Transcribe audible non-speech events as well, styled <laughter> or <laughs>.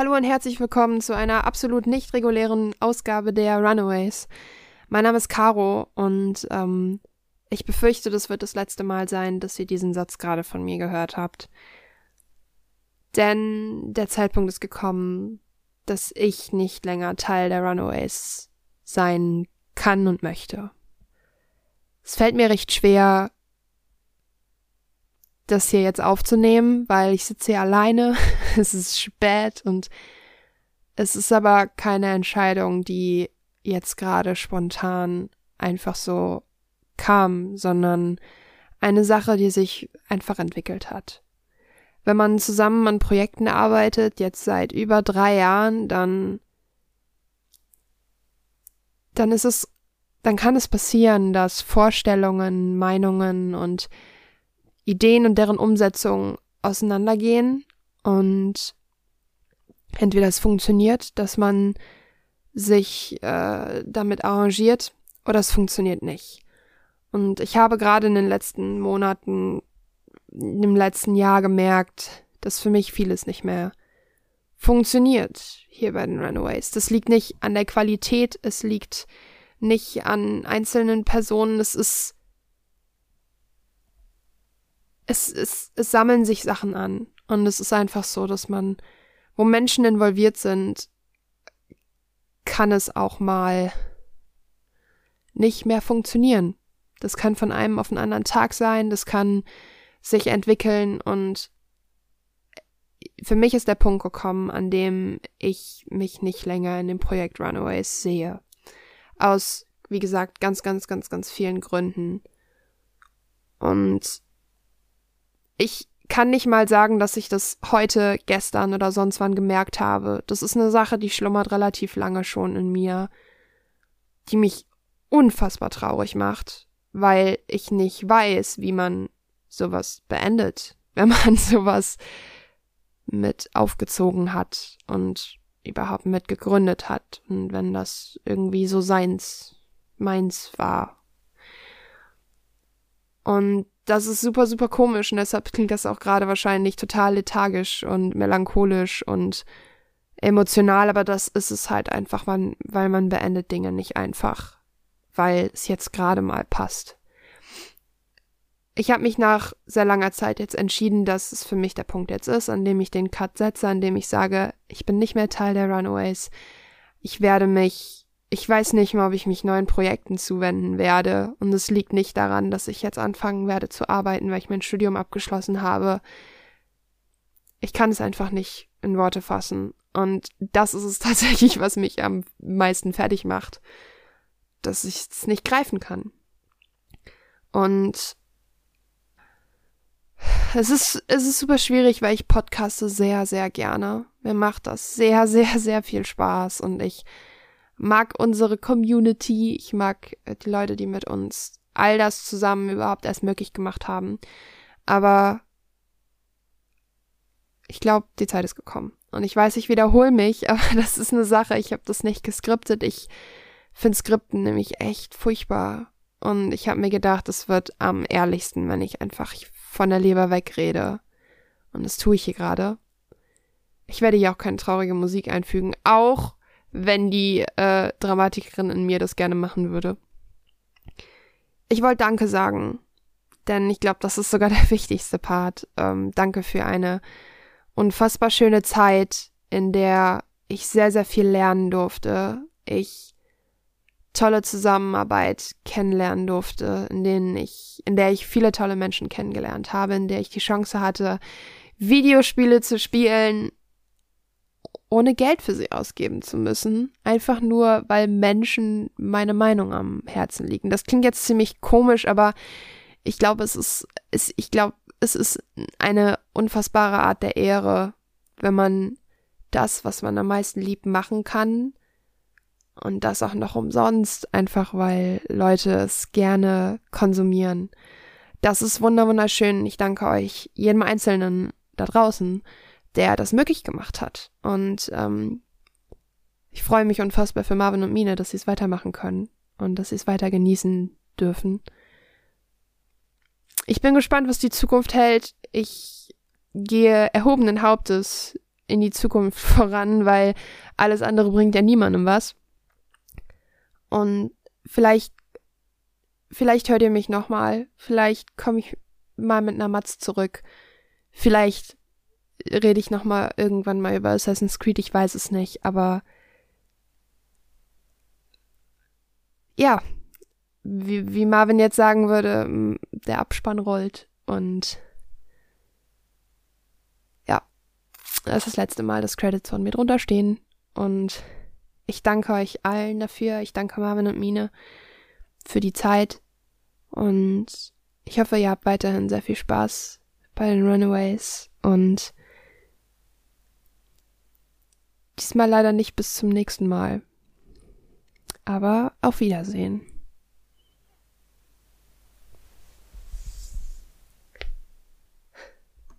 Hallo und herzlich willkommen zu einer absolut nicht regulären Ausgabe der Runaways. Mein Name ist Caro und ähm, ich befürchte, das wird das letzte Mal sein, dass ihr diesen Satz gerade von mir gehört habt. Denn der Zeitpunkt ist gekommen, dass ich nicht länger Teil der Runaways sein kann und möchte. Es fällt mir recht schwer, das hier jetzt aufzunehmen, weil ich sitze hier alleine. <laughs> es ist spät und es ist aber keine Entscheidung, die jetzt gerade spontan einfach so kam, sondern eine Sache, die sich einfach entwickelt hat. Wenn man zusammen an Projekten arbeitet, jetzt seit über drei Jahren, dann, dann ist es, dann kann es passieren, dass Vorstellungen, Meinungen und Ideen und deren Umsetzung auseinandergehen und entweder es funktioniert, dass man sich äh, damit arrangiert oder es funktioniert nicht. Und ich habe gerade in den letzten Monaten, im letzten Jahr gemerkt, dass für mich vieles nicht mehr funktioniert hier bei den Runaways. Das liegt nicht an der Qualität, es liegt nicht an einzelnen Personen, es ist es, es, es sammeln sich Sachen an. Und es ist einfach so, dass man, wo Menschen involviert sind, kann es auch mal nicht mehr funktionieren. Das kann von einem auf einen anderen Tag sein, das kann sich entwickeln und für mich ist der Punkt gekommen, an dem ich mich nicht länger in dem Projekt Runaways sehe. Aus, wie gesagt, ganz, ganz, ganz, ganz vielen Gründen. Und ich kann nicht mal sagen, dass ich das heute, gestern oder sonst wann gemerkt habe. Das ist eine Sache, die schlummert relativ lange schon in mir, die mich unfassbar traurig macht, weil ich nicht weiß, wie man sowas beendet, <laughs> wenn man sowas mit aufgezogen hat und überhaupt mit gegründet hat und wenn das irgendwie so seins, meins war. Und das ist super, super komisch und deshalb klingt das auch gerade wahrscheinlich total lethargisch und melancholisch und emotional, aber das ist es halt einfach, weil man beendet Dinge nicht einfach, weil es jetzt gerade mal passt. Ich habe mich nach sehr langer Zeit jetzt entschieden, dass es für mich der Punkt jetzt ist, an dem ich den Cut setze, an dem ich sage, ich bin nicht mehr Teil der Runaways. Ich werde mich ich weiß nicht mal, ob ich mich neuen Projekten zuwenden werde. Und es liegt nicht daran, dass ich jetzt anfangen werde zu arbeiten, weil ich mein Studium abgeschlossen habe. Ich kann es einfach nicht in Worte fassen. Und das ist es <laughs> tatsächlich, was mich am meisten fertig macht. Dass ich es nicht greifen kann. Und es ist, es ist super schwierig, weil ich podcaste sehr, sehr gerne. Mir macht das sehr, <laughs> sehr, sehr viel Spaß und ich mag unsere Community, ich mag äh, die Leute, die mit uns all das zusammen überhaupt erst möglich gemacht haben. Aber ich glaube, die Zeit ist gekommen. Und ich weiß, ich wiederhole mich, <laughs> aber das ist eine Sache, ich habe das nicht geskriptet. Ich finde Skripten nämlich echt furchtbar. Und ich habe mir gedacht, es wird am ehrlichsten, wenn ich einfach von der Leber wegrede. Und das tue ich hier gerade. Ich werde hier auch keine traurige Musik einfügen. Auch wenn die äh, Dramatikerin in mir das gerne machen würde. Ich wollte Danke sagen, denn ich glaube, das ist sogar <laughs> der wichtigste Part. Ähm, danke für eine unfassbar schöne Zeit, in der ich sehr, sehr viel lernen durfte. Ich tolle Zusammenarbeit kennenlernen durfte, in denen ich, in der ich viele tolle Menschen kennengelernt habe, in der ich die Chance hatte, Videospiele zu spielen, ohne Geld für sie ausgeben zu müssen, einfach nur, weil Menschen meine Meinung am Herzen liegen. Das klingt jetzt ziemlich komisch, aber ich glaube, es ist, es, ich glaube, es ist eine unfassbare Art der Ehre, wenn man das, was man am meisten liebt, machen kann. Und das auch noch umsonst, einfach weil Leute es gerne konsumieren. Das ist wunderschön. Ich danke euch, jedem Einzelnen da draußen, der das möglich gemacht hat. Und ähm, ich freue mich unfassbar für Marvin und Mine, dass sie es weitermachen können und dass sie es weiter genießen dürfen. Ich bin gespannt, was die Zukunft hält. Ich gehe erhobenen Hauptes in die Zukunft <laughs> voran, weil alles andere bringt ja niemandem was. Und vielleicht, vielleicht hört ihr mich nochmal, vielleicht komme ich mal mit einer Matz zurück, vielleicht rede ich nochmal irgendwann mal über Assassin's Creed, ich weiß es nicht, aber ja, wie, wie Marvin jetzt sagen würde, der Abspann rollt und ja, das ist das letzte Mal, dass Credits von mir drunter stehen und ich danke euch allen dafür. Ich danke Marvin und Mine für die Zeit und ich hoffe, ihr habt weiterhin sehr viel Spaß bei den Runaways und diesmal leider nicht bis zum nächsten Mal. Aber auf Wiedersehen.